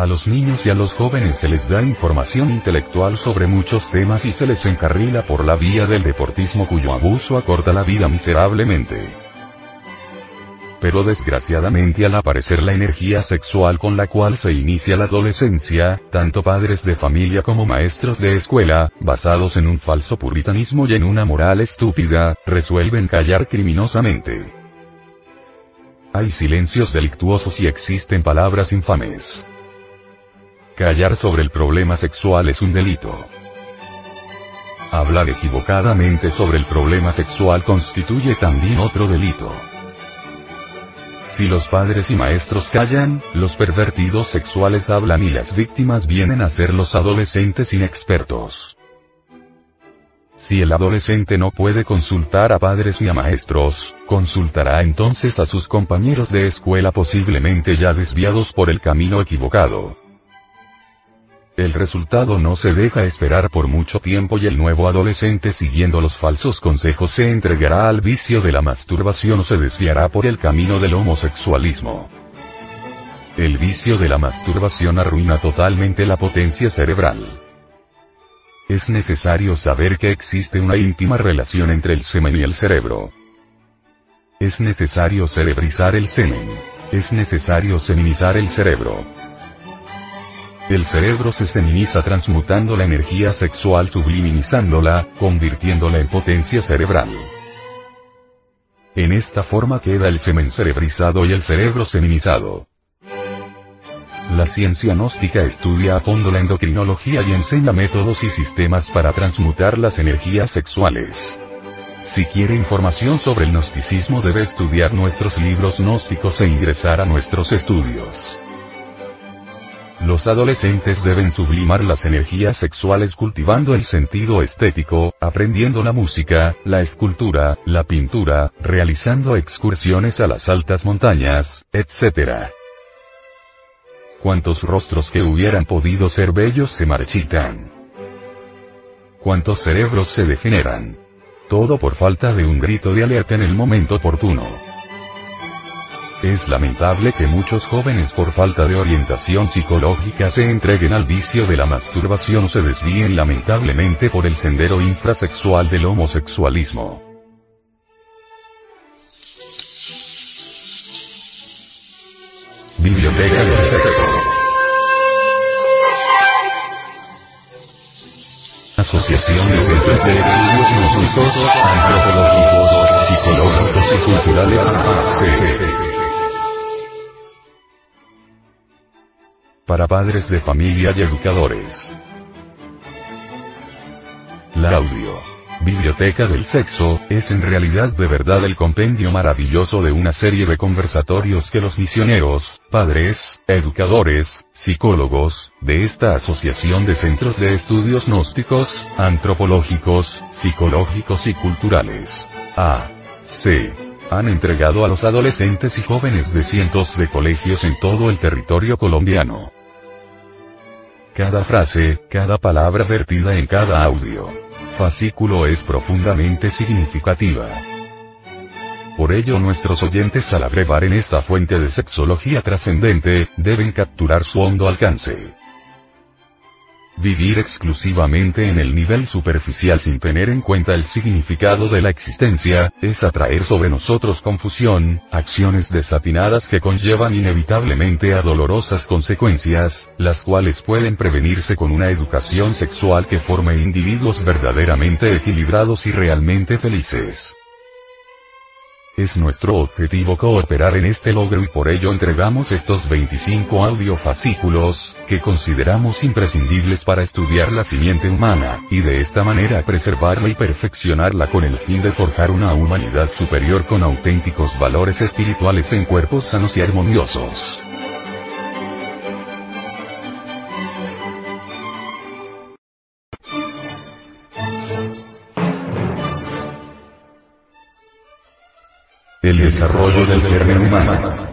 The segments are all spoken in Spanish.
A los niños y a los jóvenes se les da información intelectual sobre muchos temas y se les encarrila por la vía del deportismo cuyo abuso acorta la vida miserablemente. Pero desgraciadamente al aparecer la energía sexual con la cual se inicia la adolescencia, tanto padres de familia como maestros de escuela, basados en un falso puritanismo y en una moral estúpida, resuelven callar criminosamente. Hay silencios delictuosos y existen palabras infames. Callar sobre el problema sexual es un delito. Hablar equivocadamente sobre el problema sexual constituye también otro delito. Si los padres y maestros callan, los pervertidos sexuales hablan y las víctimas vienen a ser los adolescentes inexpertos. Si el adolescente no puede consultar a padres y a maestros, consultará entonces a sus compañeros de escuela posiblemente ya desviados por el camino equivocado. El resultado no se deja esperar por mucho tiempo y el nuevo adolescente siguiendo los falsos consejos se entregará al vicio de la masturbación o se desviará por el camino del homosexualismo. El vicio de la masturbación arruina totalmente la potencia cerebral. Es necesario saber que existe una íntima relación entre el semen y el cerebro. Es necesario cerebrizar el semen. Es necesario seminizar el cerebro. El cerebro se seminiza transmutando la energía sexual subliminizándola, convirtiéndola en potencia cerebral. En esta forma queda el semen cerebrizado y el cerebro seminizado. La ciencia gnóstica estudia a fondo la endocrinología y enseña métodos y sistemas para transmutar las energías sexuales. Si quiere información sobre el gnosticismo debe estudiar nuestros libros gnósticos e ingresar a nuestros estudios. Los adolescentes deben sublimar las energías sexuales cultivando el sentido estético, aprendiendo la música, la escultura, la pintura, realizando excursiones a las altas montañas, etc. Cuántos rostros que hubieran podido ser bellos se marchitan. Cuántos cerebros se degeneran. Todo por falta de un grito de alerta en el momento oportuno. Es lamentable que muchos jóvenes por falta de orientación psicológica se entreguen al vicio de la masturbación o se desvíen lamentablemente por el sendero infrasexual del homosexualismo. Biblioteca del Sexo. Asociación de Centros de Estudios Gnósticos, Antropológicos, Psicológicos y Culturales para padres de familia y educadores. La audio. Biblioteca del Sexo, es en realidad de verdad el compendio maravilloso de una serie de conversatorios que los misioneros, padres, educadores, psicólogos, de esta Asociación de Centros de Estudios Gnósticos, Antropológicos, Psicológicos y Culturales. A. C. Han entregado a los adolescentes y jóvenes de cientos de colegios en todo el territorio colombiano. Cada frase, cada palabra vertida en cada audio. Fascículo es profundamente significativa. Por ello nuestros oyentes al abrevar en esta fuente de sexología trascendente, deben capturar su hondo alcance. Vivir exclusivamente en el nivel superficial sin tener en cuenta el significado de la existencia, es atraer sobre nosotros confusión, acciones desatinadas que conllevan inevitablemente a dolorosas consecuencias, las cuales pueden prevenirse con una educación sexual que forme individuos verdaderamente equilibrados y realmente felices. Es nuestro objetivo cooperar en este logro y por ello entregamos estos 25 audiofascículos, que consideramos imprescindibles para estudiar la simiente humana, y de esta manera preservarla y perfeccionarla con el fin de forjar una humanidad superior con auténticos valores espirituales en cuerpos sanos y armoniosos. El desarrollo del germen humano.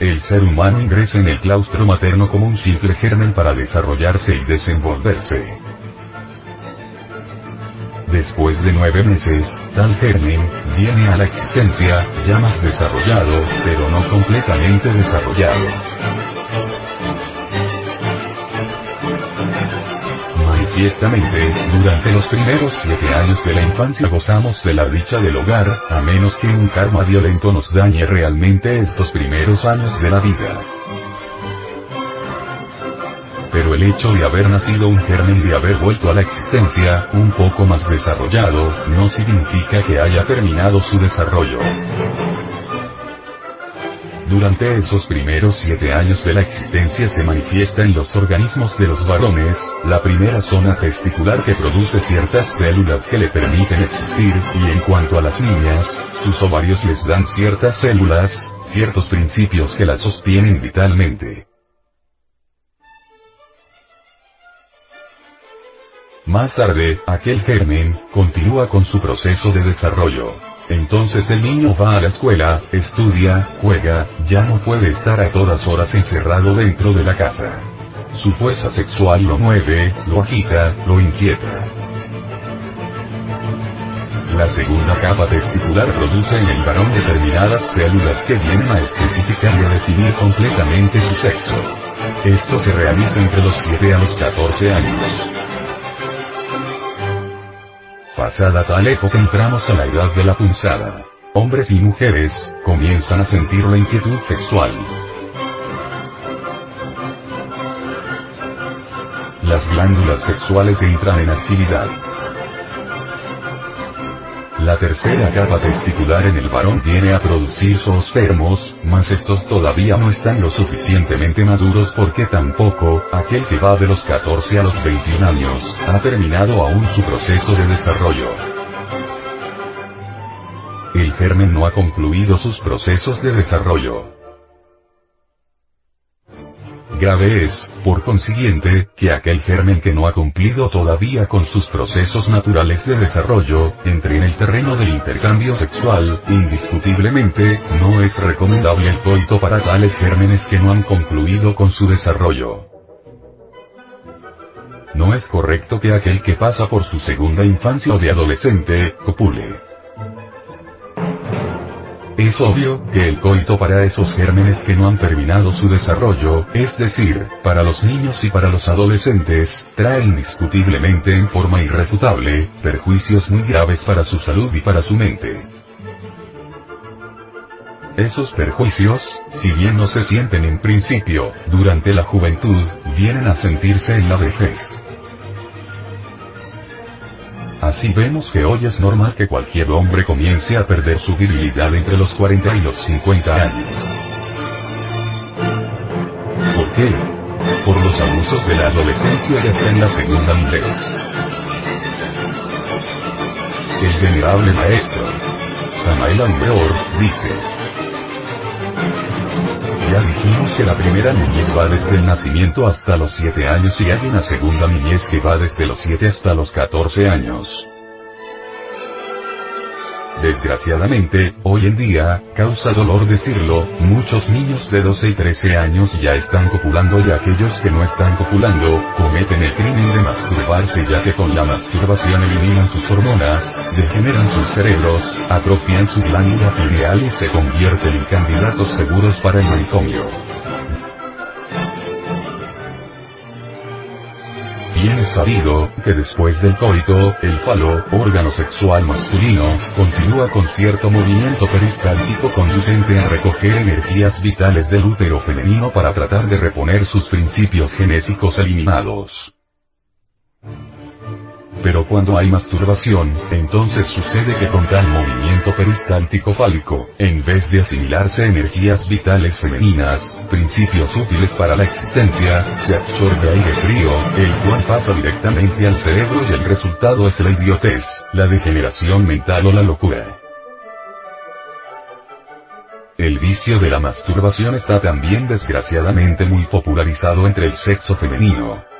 El ser humano ingresa en el claustro materno como un simple germen para desarrollarse y desenvolverse. Después de nueve meses, tal germen, viene a la existencia, ya más desarrollado, pero no completamente desarrollado. Manifiestamente, durante los primeros siete años de la infancia gozamos de la dicha del hogar, a menos que un karma violento nos dañe realmente estos primeros años de la vida. Pero el hecho de haber nacido un germen de haber vuelto a la existencia, un poco más desarrollado, no significa que haya terminado su desarrollo. Durante esos primeros siete años de la existencia se manifiesta en los organismos de los varones, la primera zona testicular que produce ciertas células que le permiten existir, y en cuanto a las niñas, sus ovarios les dan ciertas células, ciertos principios que las sostienen vitalmente. Más tarde, aquel germen, continúa con su proceso de desarrollo. Entonces el niño va a la escuela, estudia, juega, ya no puede estar a todas horas encerrado dentro de la casa. Su fuerza sexual lo mueve, lo agita, lo inquieta. La segunda capa testicular produce en el varón determinadas células que vienen a especificar y a definir completamente su sexo. Esto se realiza entre los 7 a los 14 años. Pasada tal época entramos a la edad de la punzada. Hombres y mujeres, comienzan a sentir la inquietud sexual. Las glándulas sexuales entran en actividad. La tercera capa testicular en el varón viene a producir zoospermos, mas estos todavía no están lo suficientemente maduros porque tampoco, aquel que va de los 14 a los 21 años, ha terminado aún su proceso de desarrollo. El germen no ha concluido sus procesos de desarrollo. Grave es, por consiguiente, que aquel germen que no ha cumplido todavía con sus procesos naturales de desarrollo, entre en el terreno del intercambio sexual, indiscutiblemente, no es recomendable el coito para tales gérmenes que no han concluido con su desarrollo. No es correcto que aquel que pasa por su segunda infancia o de adolescente, copule. Es obvio que el coito para esos gérmenes que no han terminado su desarrollo, es decir, para los niños y para los adolescentes, trae indiscutiblemente en forma irrefutable, perjuicios muy graves para su salud y para su mente. Esos perjuicios, si bien no se sienten en principio, durante la juventud, vienen a sentirse en la vejez. Así vemos que hoy es normal que cualquier hombre comience a perder su virilidad entre los 40 y los 50 años. ¿Por qué? Por los abusos de la adolescencia ya está en la segunda niñez. El venerable maestro, Samael Ambeor, dice, ya dijimos que la primera niñez va desde el nacimiento hasta los 7 años y hay una segunda niñez que va desde los 7 hasta los 14 años. Desgraciadamente, hoy en día, causa dolor decirlo, muchos niños de 12 y 13 años ya están copulando y aquellos que no están copulando, cometen el crimen de masturbarse ya que con la masturbación eliminan sus hormonas, degeneran sus cerebros, atrofian su glándula pineal y se convierten en candidatos seguros para el manicomio. Bien es sabido, que después del coito, el falo, órgano sexual masculino, continúa con cierto movimiento peristáltico conducente a recoger energías vitales del útero femenino para tratar de reponer sus principios genésicos eliminados. Pero cuando hay masturbación, entonces sucede que con tal movimiento peristáltico fálico, en vez de asimilarse energías vitales femeninas, principios útiles para la existencia, se absorbe aire frío, el cual pasa directamente al cerebro y el resultado es la idiotez, la degeneración mental o la locura. El vicio de la masturbación está también desgraciadamente muy popularizado entre el sexo femenino.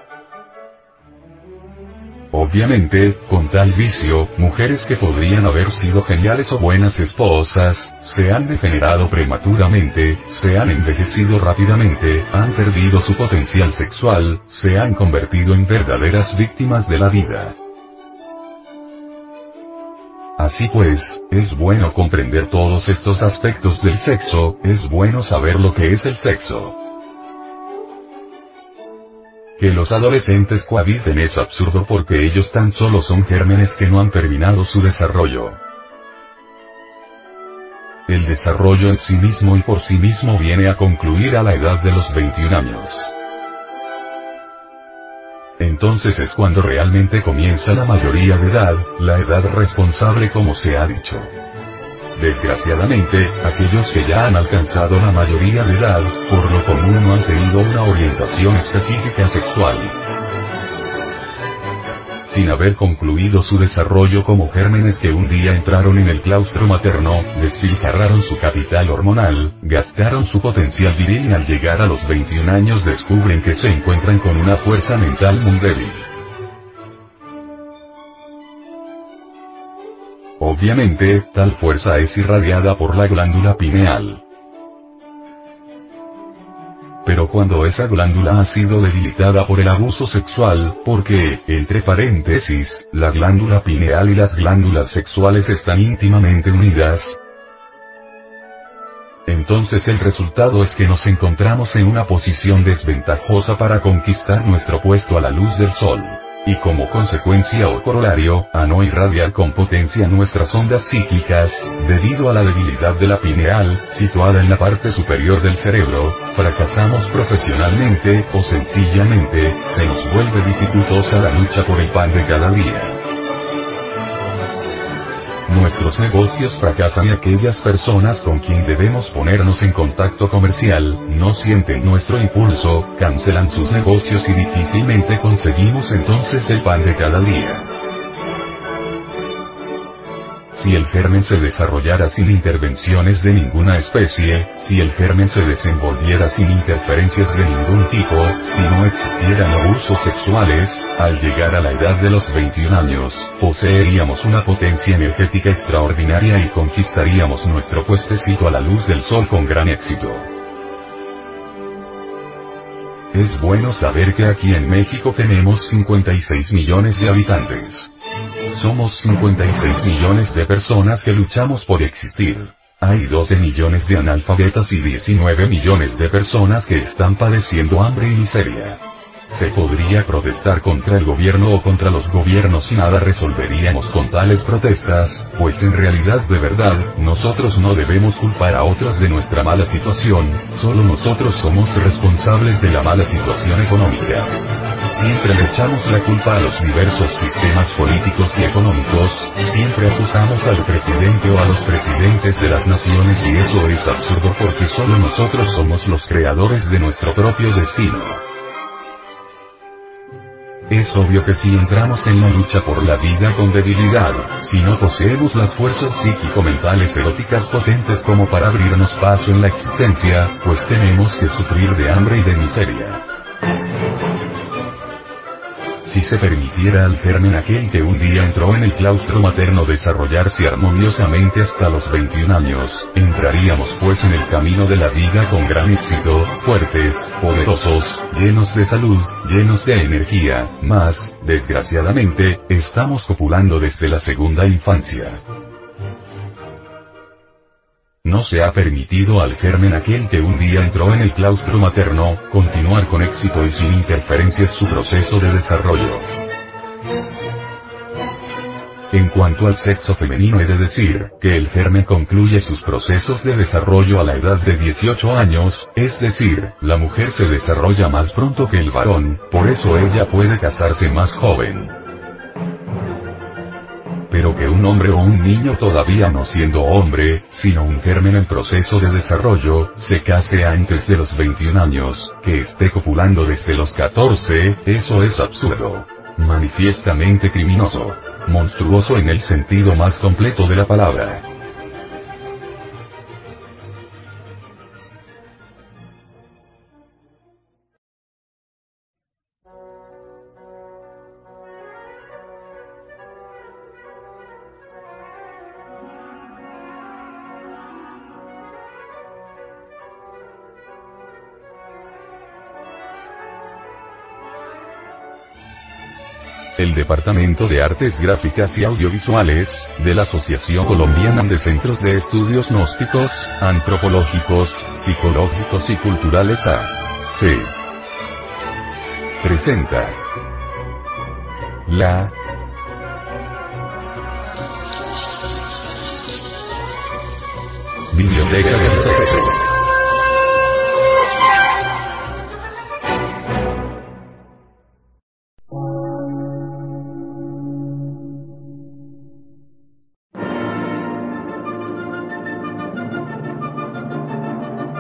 Obviamente, con tal vicio, mujeres que podrían haber sido geniales o buenas esposas, se han degenerado prematuramente, se han envejecido rápidamente, han perdido su potencial sexual, se han convertido en verdaderas víctimas de la vida. Así pues, es bueno comprender todos estos aspectos del sexo, es bueno saber lo que es el sexo. Que los adolescentes cohabiten es absurdo porque ellos tan solo son gérmenes que no han terminado su desarrollo. El desarrollo en sí mismo y por sí mismo viene a concluir a la edad de los 21 años. Entonces es cuando realmente comienza la mayoría de edad, la edad responsable como se ha dicho. Desgraciadamente, aquellos que ya han alcanzado la mayoría de edad, por lo común no han tenido una orientación específica sexual sin haber concluido su desarrollo como gérmenes que un día entraron en el claustro materno, despilfarraron su capital hormonal, gastaron su potencial viril y al llegar a los 21 años descubren que se encuentran con una fuerza mental muy débil. Obviamente, tal fuerza es irradiada por la glándula pineal. Pero cuando esa glándula ha sido debilitada por el abuso sexual, porque, entre paréntesis, la glándula pineal y las glándulas sexuales están íntimamente unidas, entonces el resultado es que nos encontramos en una posición desventajosa para conquistar nuestro puesto a la luz del sol y como consecuencia o corolario, a no irradiar con potencia nuestras ondas psíquicas, debido a la debilidad de la pineal, situada en la parte superior del cerebro, fracasamos profesionalmente, o sencillamente, se nos vuelve dificultosa la lucha por el pan de cada día. Nuestros negocios fracasan y aquellas personas con quien debemos ponernos en contacto comercial, no sienten nuestro impulso, cancelan sus negocios y difícilmente conseguimos entonces el pan de cada día. Si el germen se desarrollara sin intervenciones de ninguna especie, si el germen se desenvolviera sin interferencias de ningún tipo, si no existieran abusos sexuales, al llegar a la edad de los 21 años, poseeríamos una potencia energética extraordinaria y conquistaríamos nuestro puestecito a la luz del sol con gran éxito. Es bueno saber que aquí en México tenemos 56 millones de habitantes. Somos 56 millones de personas que luchamos por existir. Hay 12 millones de analfabetas y 19 millones de personas que están padeciendo hambre y miseria. Se podría protestar contra el gobierno o contra los gobiernos y nada resolveríamos con tales protestas, pues en realidad de verdad, nosotros no debemos culpar a otros de nuestra mala situación, solo nosotros somos responsables de la mala situación económica. Siempre le echamos la culpa a los diversos sistemas políticos y económicos, siempre acusamos al presidente o a los presidentes de las naciones y eso es absurdo porque solo nosotros somos los creadores de nuestro propio destino. Es obvio que si entramos en la lucha por la vida con debilidad, si no poseemos las fuerzas psíquico-mentales eróticas potentes como para abrirnos paso en la existencia, pues tenemos que sufrir de hambre y de miseria. Si se permitiera al germen aquel que un día entró en el claustro materno desarrollarse armoniosamente hasta los 21 años, entraríamos pues en el camino de la vida con gran éxito, fuertes, poderosos, llenos de salud, llenos de energía, más, desgraciadamente, estamos copulando desde la segunda infancia. No se ha permitido al germen aquel que un día entró en el claustro materno, continuar con éxito y sin interferencias su proceso de desarrollo. En cuanto al sexo femenino he de decir, que el germen concluye sus procesos de desarrollo a la edad de 18 años, es decir, la mujer se desarrolla más pronto que el varón, por eso ella puede casarse más joven. Pero que un hombre o un niño todavía no siendo hombre, sino un germen en proceso de desarrollo, se case antes de los 21 años, que esté copulando desde los 14, eso es absurdo. Manifiestamente criminoso. Monstruoso en el sentido más completo de la palabra. Departamento de Artes Gráficas y Audiovisuales, de la Asociación Colombiana de Centros de Estudios Gnósticos, Antropológicos, Psicológicos y Culturales A.C. Presenta la Biblioteca del Sexo.